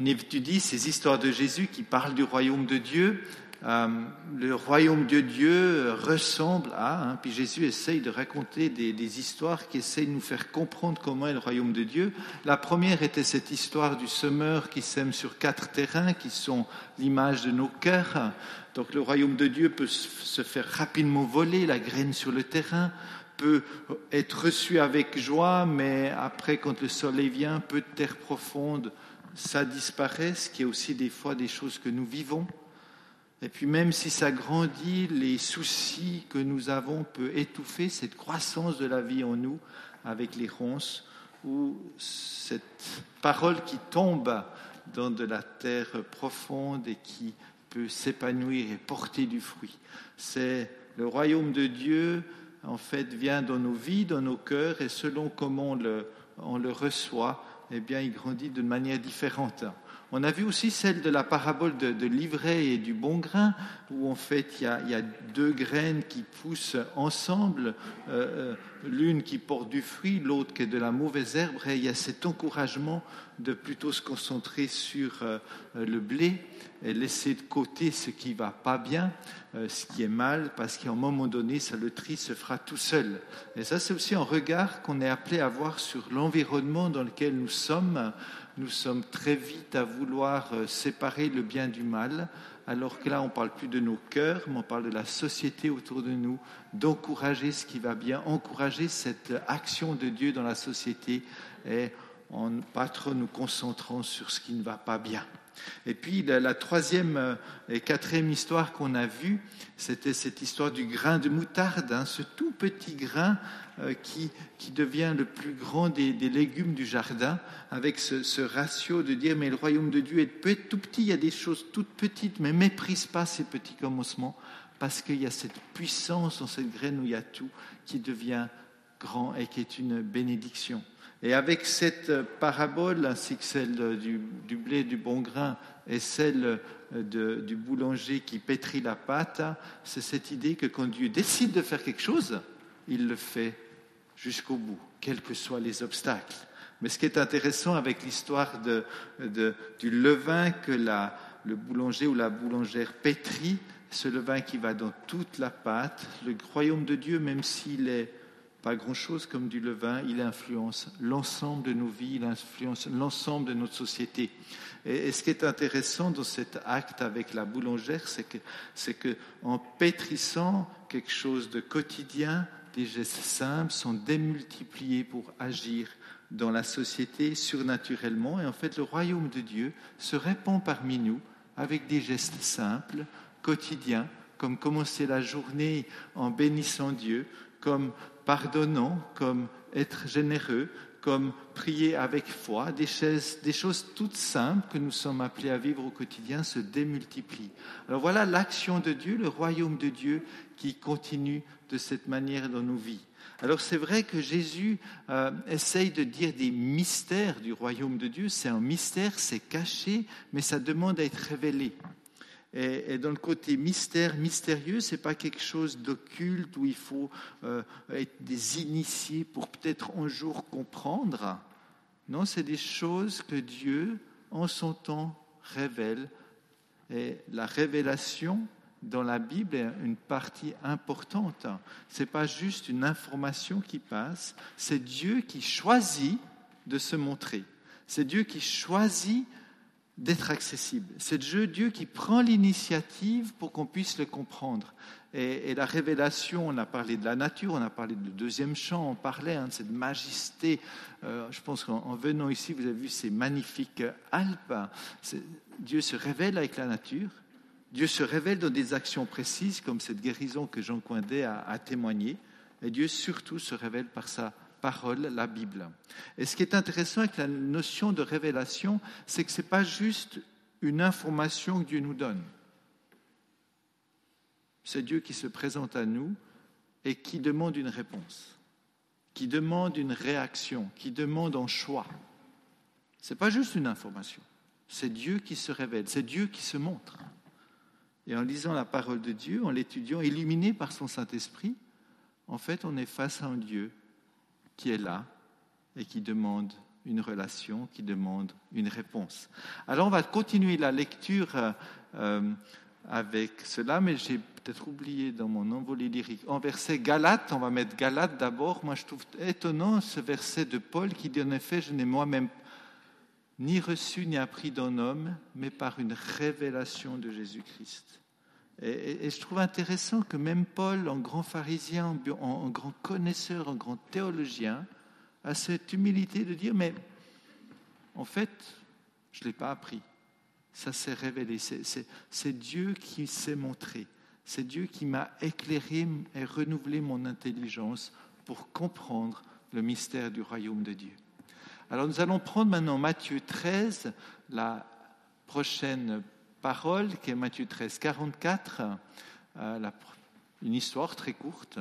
on étudie ces histoires de Jésus qui parlent du royaume de Dieu, euh, le royaume de Dieu ressemble à, hein, puis Jésus essaye de raconter des, des, histoires qui essayent de nous faire comprendre comment est le royaume de Dieu. La première était cette histoire du semeur qui sème sur quatre terrains qui sont l'image de nos cœurs. Donc le royaume de Dieu peut se faire rapidement voler, la graine sur le terrain peut être reçu avec joie, mais après, quand le soleil vient, peu de terre profonde, ça disparaît, ce qui est aussi des fois des choses que nous vivons. Et puis même si ça grandit, les soucis que nous avons peuvent étouffer cette croissance de la vie en nous avec les ronces ou cette parole qui tombe dans de la terre profonde et qui peut s'épanouir et porter du fruit. C'est le royaume de Dieu, en fait, vient dans nos vies, dans nos cœurs, et selon comment on le, on le reçoit, eh bien, il grandit d'une manière différente. On a vu aussi celle de la parabole de, l'ivraie et du bon grain, où en fait il y a, deux graines qui poussent ensemble, euh, euh, l'une qui porte du fruit, l'autre qui est de la mauvaise herbe, et il y a cet encouragement de plutôt se concentrer sur euh, le blé et laisser de côté ce qui va pas bien, ce qui est mal, parce qu'à un moment donné, ça, le tri se fera tout seul. Et ça, c'est aussi un regard qu'on est appelé à avoir sur l'environnement dans lequel nous sommes nous sommes très vite à vouloir euh, séparer le bien du mal, alors que là, on ne parle plus de nos cœurs, mais on parle de la société autour de nous, d'encourager ce qui va bien, encourager cette action de Dieu dans la société et en pas trop nous concentrant sur ce qui ne va pas bien. Et puis la, troisième euh, et quatrième histoire qu'on a vue, c'était cette histoire du grain de moutarde, hein, ce tout petit grain euh, qui, devient le plus grand des, légumes du jardin, avec ce, ratio de dire, mais le royaume de Dieu est, tout petit, il y a des choses toutes petites, mais méprise pas ces petits commencements, parce qu'il y a cette puissance dans cette graine où il y a tout qui devient grand et qui est une bénédiction. Et avec cette parabole, ainsi que celle du, du blé du bon grain et celle de, du boulanger qui pétrit la pâte, c'est cette idée que quand Dieu décide de faire quelque chose, il le fait jusqu'au bout, quels que soient les obstacles. Mais ce qui est intéressant avec l'histoire du levain que la, le boulanger ou la boulangère pétrit, ce levain qui va dans toute la pâte, le royaume de Dieu, même s'il est pas grand-chose comme du levain, il influence l'ensemble de nos vies, il influence l'ensemble de notre société. Et, ce qui est intéressant dans cet acte avec la boulangère, c'est que, que en pétrissant quelque chose de quotidien, des gestes simples sont démultipliés pour agir dans la société surnaturellement. Et en fait, le royaume de Dieu se répand parmi nous avec des gestes simples, quotidiens, comme commencer la journée en bénissant Dieu, comme pardonnant, comme être généreux, comme prier avec foi, des choses, toutes simples que nous sommes appelés à vivre au quotidien se démultiplient. Alors voilà l'action de Dieu, le royaume de Dieu qui continue de cette manière dans nos vies. Alors c'est vrai que Jésus euh, essaye de dire des mystères du royaume de Dieu. C'est un mystère, c'est caché, mais ça demande à être révélé. Et, dans le côté mystère, mystérieux, c'est pas quelque chose d'occulte où il faut euh, être des initiés pour peut-être un jour comprendre. Non, c'est des choses que Dieu, en son temps, révèle. Et la révélation dans la Bible est une partie importante. C'est pas juste une information qui passe, c'est Dieu qui choisit de se montrer. C'est Dieu qui choisit d'être accessible. C'est Dieu qui prend l'initiative pour qu'on puisse le comprendre. Et, la révélation, on a parlé de la nature, on a parlé du deuxième chant, on parlait hein, de cette majesté. Euh, je pense qu'en venant ici, vous avez vu ces magnifiques Alpes. Dieu se révèle avec la nature. Dieu se révèle dans des actions précises, comme cette guérison que Jean Coindet a, a témoigné. Et Dieu surtout se révèle par sa parole, la Bible. Et ce qui est intéressant avec la notion de révélation, c'est que ce n'est pas juste une information que Dieu nous donne. C'est Dieu qui se présente à nous et qui demande une réponse, qui demande une réaction, qui demande un choix. Ce n'est pas juste une information, c'est Dieu qui se révèle, c'est Dieu qui se montre. Et en lisant la parole de Dieu, en l'étudiant, illuminé par son Saint-Esprit, en fait, on est face à un Dieu qui est là et qui demande une relation, qui demande une réponse. Alors on va continuer la lecture euh, avec cela, mais j'ai peut-être oublié dans mon envolée lyrique. En verset Galate, on va mettre Galate d'abord. Moi je trouve étonnant ce verset de Paul qui dit en effet, je n'ai moi-même ni reçu ni appris d'un homme, mais par une révélation de Jésus-Christ. Et, je trouve intéressant que même Paul, en grand pharisien, en, grand connaisseur, en grand théologien, a cette humilité de dire, mais en fait, je ne l'ai pas appris. Ça s'est révélé. C'est Dieu qui s'est montré. C'est Dieu qui m'a éclairé et renouvelé mon intelligence pour comprendre le mystère du royaume de Dieu. Alors nous allons prendre maintenant Matthieu 13, la prochaine parole qui est Matthieu 13, 44, euh, une histoire très courte.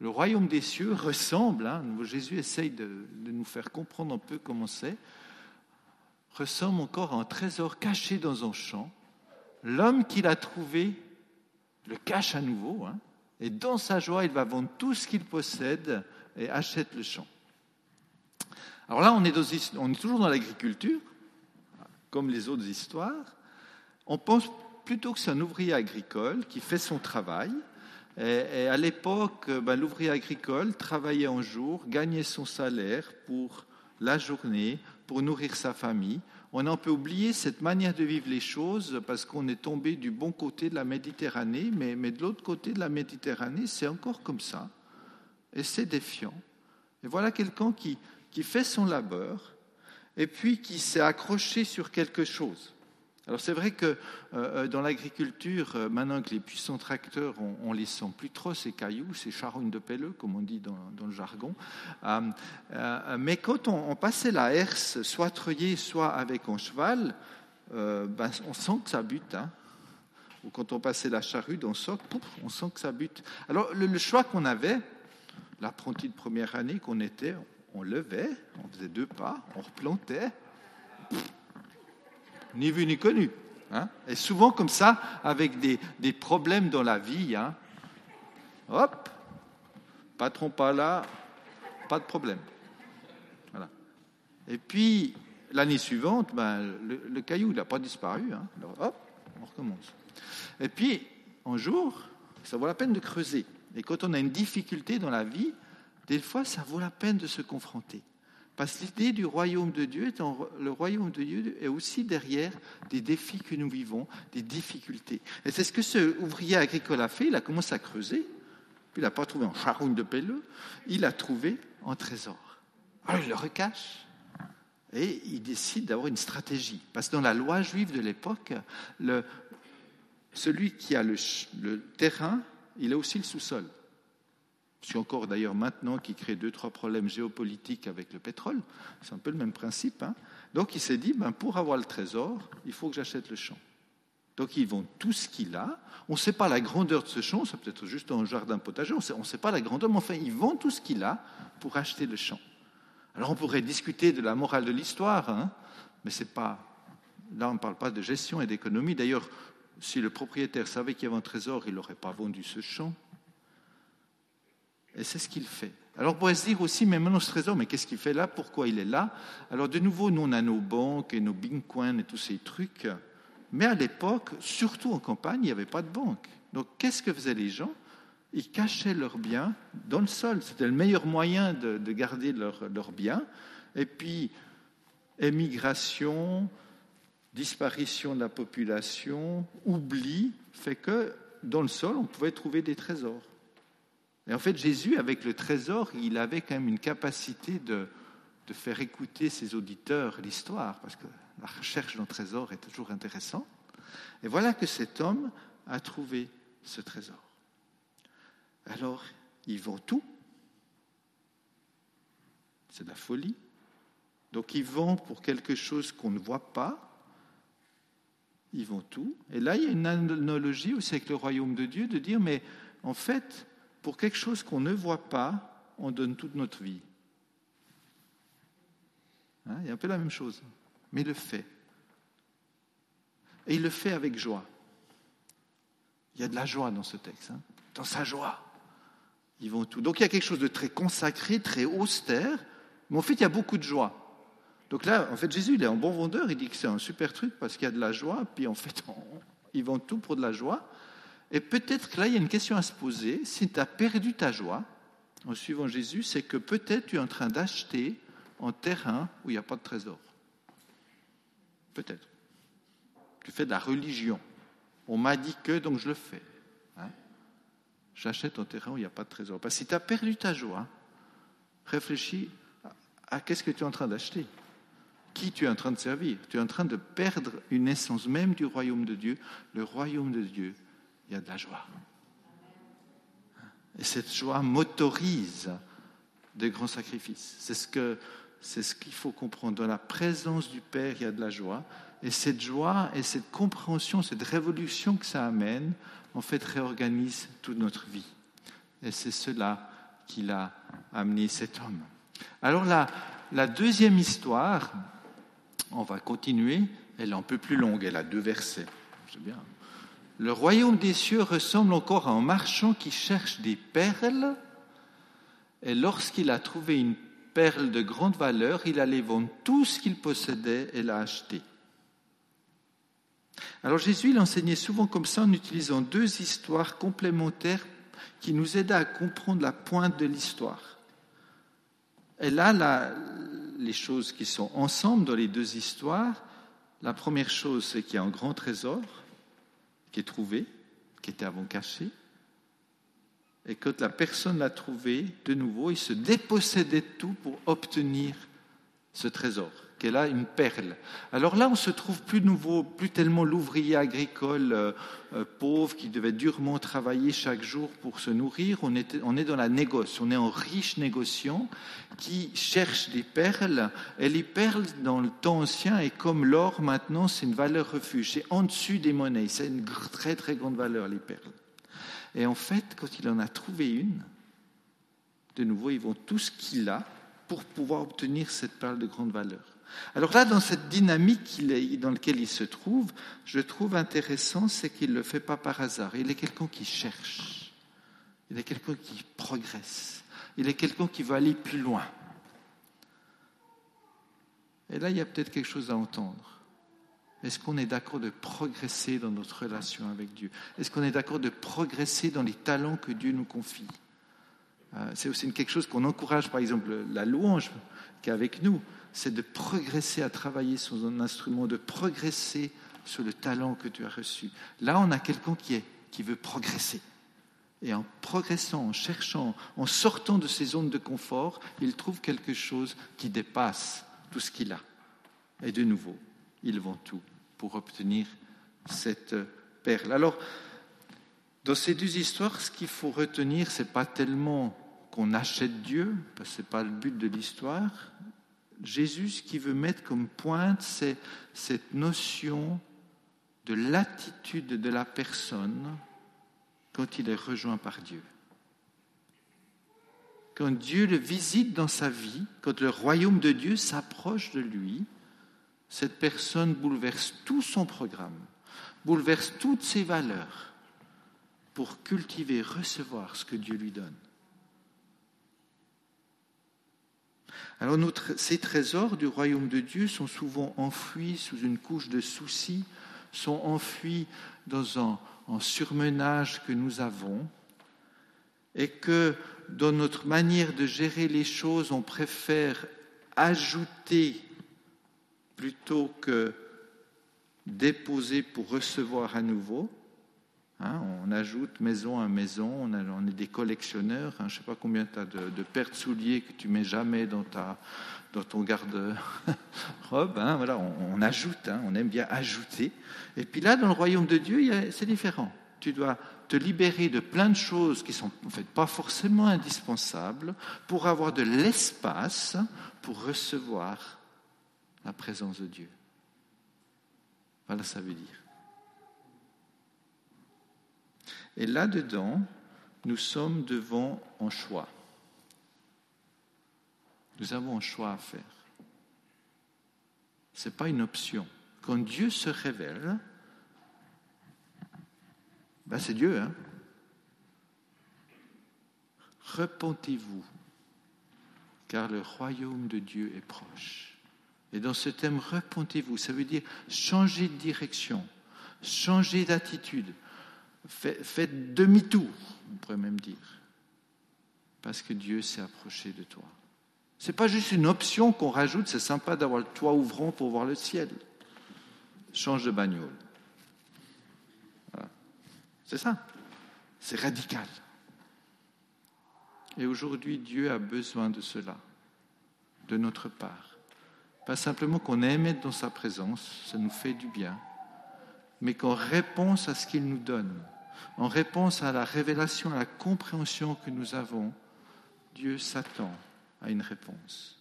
Le royaume des cieux ressemble, hein, Jésus essaye de, nous faire comprendre un peu comment c'est, ressemble encore à un trésor caché dans un champ. L'homme qui l'a trouvé le cache à nouveau, hein, et dans sa joie, il va vendre tout ce qu'il possède et achète le champ. Alors là, on est toujours dans l'agriculture, comme les autres histoires, on pense plutôt que c'est un ouvrier agricole qui fait son travail. Et, à l'époque, ben, l'ouvrier agricole travaillait un jour, gagnait son salaire pour la journée, pour nourrir sa famille. On a un peu cette manière de vivre les choses parce qu'on est tombé du bon côté de la Méditerranée, mais, mais de l'autre côté de la Méditerranée, c'est encore comme ça. Et c'est défiant. Et voilà quelqu'un qui, qui fait son labeur et puis qui s'est accroché sur quelque chose. Alors c'est vrai que euh, euh, dans l'agriculture, euh, maintenant que les puissants tracteurs, on, les sent plus trop, ces cailloux, ces charognes de pelleux, comme on dit dans, le jargon. mais quand on, passait la herse, soit treuillée, soit avec un cheval, ben, on sent que ça bute. Hein. Ou quand on passait la charrue on sent, on sent que ça bute. Alors le choix qu'on avait, l'apprenti de première année qu'on était, on levait, on faisait deux pas, on replantait ni vu ni connu. Hein. Et souvent comme ça, avec des, problèmes dans la vie. Hein. Hop, patron pas là, pas de problème. Et puis, l'année suivante, ben, le, caillou n'a pas disparu. Hein. Hop, on recommence. Et puis, un jour, ça vaut la peine de creuser. Et quand on a une difficulté dans la vie, des fois, ça vaut la peine de se confronter. Parce que l'idée du royaume de Dieu, le royaume de Dieu est aussi derrière des défis que nous vivons, des difficultés. Et c'est ce que ce ouvrier agricole a fait. Il a commencé à creuser, puis il n'a pas trouvé un charogne de pelleux, il a trouvé un trésor. Alors il le recache et il décide d'avoir une stratégie. Parce que dans la loi juive de l'époque, celui qui a le terrain, il a aussi le sous-sol. C'est encore d'ailleurs maintenant qui crée deux, trois problèmes géopolitiques avec le pétrole. C'est un peu le même principe. Hein. Donc il s'est dit, ben, pour avoir le trésor, il faut que j'achète le champ. Donc ils vont tout ce qu'il a. On ne sait pas la grandeur de ce champ, c'est peut-être juste un jardin potager, on ne sait pas la grandeur, mais enfin, ils vendent tout ce qu'il a pour acheter le champ. Alors on pourrait discuter de la morale de l'histoire, hein, mais c'est pas. Là, on ne parle pas de gestion et d'économie. D'ailleurs, si le propriétaire savait qu'il y avait un trésor, il n'aurait pas vendu ce champ. Et c'est ce qu'il fait. Alors on pourrait se dire aussi, mais maintenant ce trésor, mais qu'est-ce qu'il fait là? Pourquoi il est là? Alors de nouveau, nous on a nos banques et nos bitcoins et tous ces trucs. Mais à l'époque, surtout en campagne, il n'y avait pas de banque. Donc qu'est-ce que faisaient les gens? Ils cachaient leurs biens dans le sol. C'était le meilleur moyen de, garder leurs biens. Et puis, émigration, disparition de la population, oubli, fait que dans le sol, on pouvait trouver des trésors. Et en fait, Jésus, avec le trésor, il avait quand même une capacité de, de faire écouter ses auditeurs l'histoire, parce que la recherche d'un trésor est toujours intéressant. Et voilà que cet homme a trouvé ce trésor. Alors, ils vont tout. C'est de la folie. Donc, ils vont pour quelque chose qu'on ne voit pas. Ils vont tout. Et là, il y a une analogie aussi avec le royaume de Dieu de dire, mais en fait, pour quelque chose qu'on ne voit pas, on donne toute notre vie. Hein, il y a un peu la même chose, mais il le fait. Et il le fait avec joie. Il y a de la joie dans ce texte, hein. dans sa joie. Ils vont tout. Donc il y a quelque chose de très consacré, très austère, mais en fait il y a beaucoup de joie. Donc là, en fait, Jésus, il est un bon vendeur, il dit que c'est un super truc parce qu'il y a de la joie, puis en fait, ils vendent tout pour de la joie. Et peut-être que là, il y a une question à se poser. Si tu as perdu ta joie, en suivant Jésus, c'est que peut-être tu es en train d'acheter un terrain où il n'y a pas de trésor. Peut-être. Tu fais de la religion. On m'a dit que, donc je le fais. Hein. J'achète un terrain où il n'y a pas de trésor. Parce que si tu as perdu ta joie, réfléchis à qu'est-ce que tu es en train d'acheter. Qui tu es en train de servir Tu es en train de perdre une essence même du royaume de Dieu. Le royaume de Dieu, il y a de la joie. Et cette joie motorise de grands sacrifices. C'est ce ce qu'il faut comprendre. Dans la présence du Père, il y a de la joie. Et cette joie et cette compréhension, cette révolution que ça amène, en fait, réorganise toute notre vie. Et c'est cela qui a amené cet homme. Alors la, la deuxième histoire, on va continuer, elle est un peu plus longue, elle a deux versets. C'est bien. Le royaume des cieux ressemble encore à un marchand qui cherche des perles, et lorsqu'il a trouvé une perle de grande valeur, il allait vendre tout ce qu'il possédait et l'a acheté. Alors Jésus l'enseignait souvent comme ça en utilisant deux histoires complémentaires qui nous aident à comprendre la pointe de l'histoire. Et là, les choses qui sont ensemble dans les deux histoires, la première chose, c'est qu'il y a un grand trésor qui est trouvé, qui était avant caché. Et quand la personne l'a trouvé, de nouveau, il se dépossédait de tout pour obtenir ce trésor qui une perle. Alors là, on se trouve plus nouveau, plus tellement l'ouvrier agricole euh, euh, pauvre qui devait durement travailler chaque jour pour se nourrir. On, est dans la négoce, on est un riche négociant qui cherche des perles. Et les perles, dans le temps ancien, et comme l'or maintenant, c'est une valeur refuge. C'est en dessus des monnaies. C'est une très très grande valeur, les perles. Et en fait, quand il en a trouvé une, de nouveau, ils vont tout ce qu'il a pour pouvoir obtenir cette perle de grande valeur. Alors là, dans cette dynamique dans laquelle il se trouve, je trouve intéressant, c'est qu'il ne le fait pas par hasard. Il est quelqu'un qui cherche. Il est quelqu'un qui progresse. Il est quelqu'un qui veut aller plus loin. Et là, il y a peut-être quelque chose à entendre. Est-ce qu'on est d'accord de progresser dans notre relation avec Dieu? Est-ce qu'on est d'accord de progresser dans les talents que Dieu nous confie? Euh, C'est aussi quelque chose qu'on encourage, par exemple, la louange qui est avec nous c'est de progresser à travailler sur un instrument, de progresser sur le talent que tu as reçu. Là, on a quelqu'un qui, est, qui veut progresser. Et en progressant, en cherchant, en sortant de ses zones de confort, il trouve quelque chose qui dépasse tout ce qu'il a. Et de nouveau, il vend tout pour obtenir cette perle. Alors, dans ces deux histoires, ce qu'il faut retenir, ce n'est pas tellement qu'on achète Dieu, parce que ce n'est pas le but de l'histoire, Jésus, ce qu'il veut mettre comme pointe, c'est cette notion de l'attitude de la personne quand il est rejoint par Dieu. Quand Dieu le visite dans sa vie, quand le royaume de Dieu s'approche de lui, cette personne bouleverse tout son programme, bouleverse toutes ses valeurs pour cultiver, recevoir ce que Dieu lui donne. Alors ces trésors du royaume de Dieu sont souvent enfouis sous une couche de soucis, sont enfouis dans un, un surmenage que nous avons, et que dans notre manière de gérer les choses, on préfère ajouter plutôt que déposer pour recevoir à nouveau. Hein, on ajoute maison à maison, on, est des collectionneurs. Hein, je ne sais pas combien tu as de, de paires de souliers que tu mets jamais dans, ta, dans ton garde-robe. Hein, voilà, on, ajoute, on aime bien ajouter. Et puis là, dans le royaume de Dieu, c'est différent. Tu dois te libérer de plein de choses qui sont en fait pas forcément indispensables pour avoir de l'espace pour recevoir la présence de Dieu. Voilà, ça veut dire. Et là-dedans, nous sommes devant un choix. Nous avons un choix à faire. Ce n'est pas une option. Quand Dieu se révèle, ben c'est Dieu. Hein? Repentez-vous, car le royaume de Dieu est proche. Et dans ce thème, repentez-vous, ça veut dire changer de direction, changer d'attitude, faites demi-tour, on pourrait même dire, parce que Dieu s'est approché de toi. Ce n'est pas juste une option qu'on rajoute, c'est sympa d'avoir le toit ouvrant pour voir le ciel. Change de bagnole. C'est ça. C'est radical. Et aujourd'hui, Dieu a besoin de cela, de notre part. Pas simplement qu'on aime être dans sa présence, ça nous fait du bien, mais qu'en réponse à ce qu'il nous donne, en réponse à la révélation, à la compréhension que nous avons, Dieu s'attend à une réponse.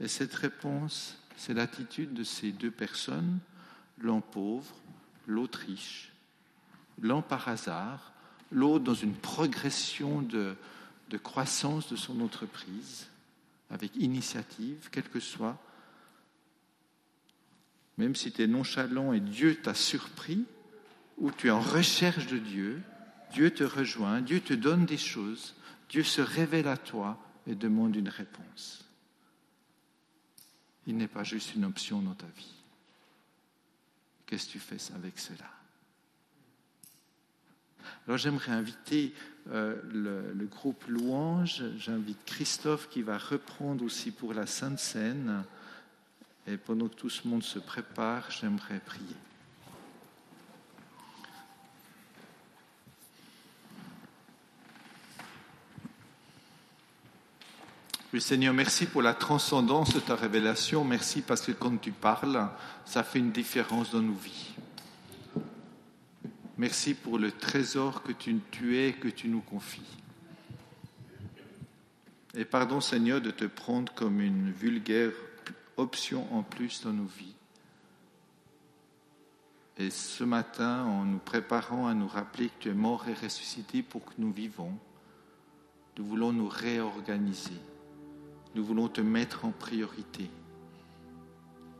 Et cette réponse, c'est l'attitude de ces deux personnes, l'un pauvre, l'autre riche, l'un par hasard, l'autre dans une progression de, croissance de son entreprise, avec initiative, quelle que soit. Même si tu es nonchalant et Dieu t'a surpris, ou tu es en recherche de Dieu, Dieu te rejoint, Dieu te donne des choses, Dieu se révèle à toi et demande une réponse. Il n'est pas juste une option dans ta vie. Qu'est-ce que tu fais avec cela? Alors j'aimerais inviter euh, le, groupe Louange, j'invite Christophe qui va reprendre aussi pour la Sainte Seine. Et pendant que tout ce monde se prépare, j'aimerais prier. Oui, Seigneur, merci pour la transcendance de ta révélation. Merci parce que quand tu parles, ça fait une différence dans nos vies. Merci pour le trésor que tu, tu es, que tu nous confies. Et pardon, Seigneur, de te prendre comme une vulgaire option en plus dans nos vies. Et ce matin, en nous préparant à nous rappeler que tu es mort et ressuscité pour que nous vivons, nous voulons nous réorganiser nous voulons te mettre en priorité.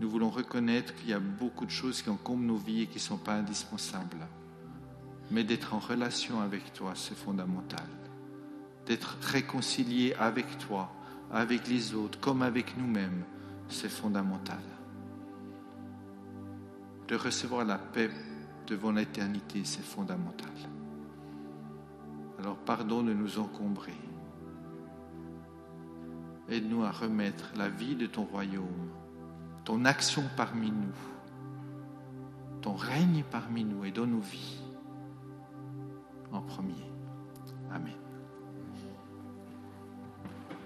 Nous voulons reconnaître qu'il y a beaucoup de choses qui encombrent nos vies et qui ne sont pas indispensables. Mais d'être en relation avec toi, c'est fondamental. D'être réconcilié avec toi, avec les autres, comme avec nous-mêmes, c'est fondamental. De recevoir la paix devant l'éternité, c'est fondamental. Alors pardon de nous encombrer. Aide-nous à remettre la vie de ton royaume, ton action parmi nous, ton règne parmi nous et dans nos vies en premier. Amen.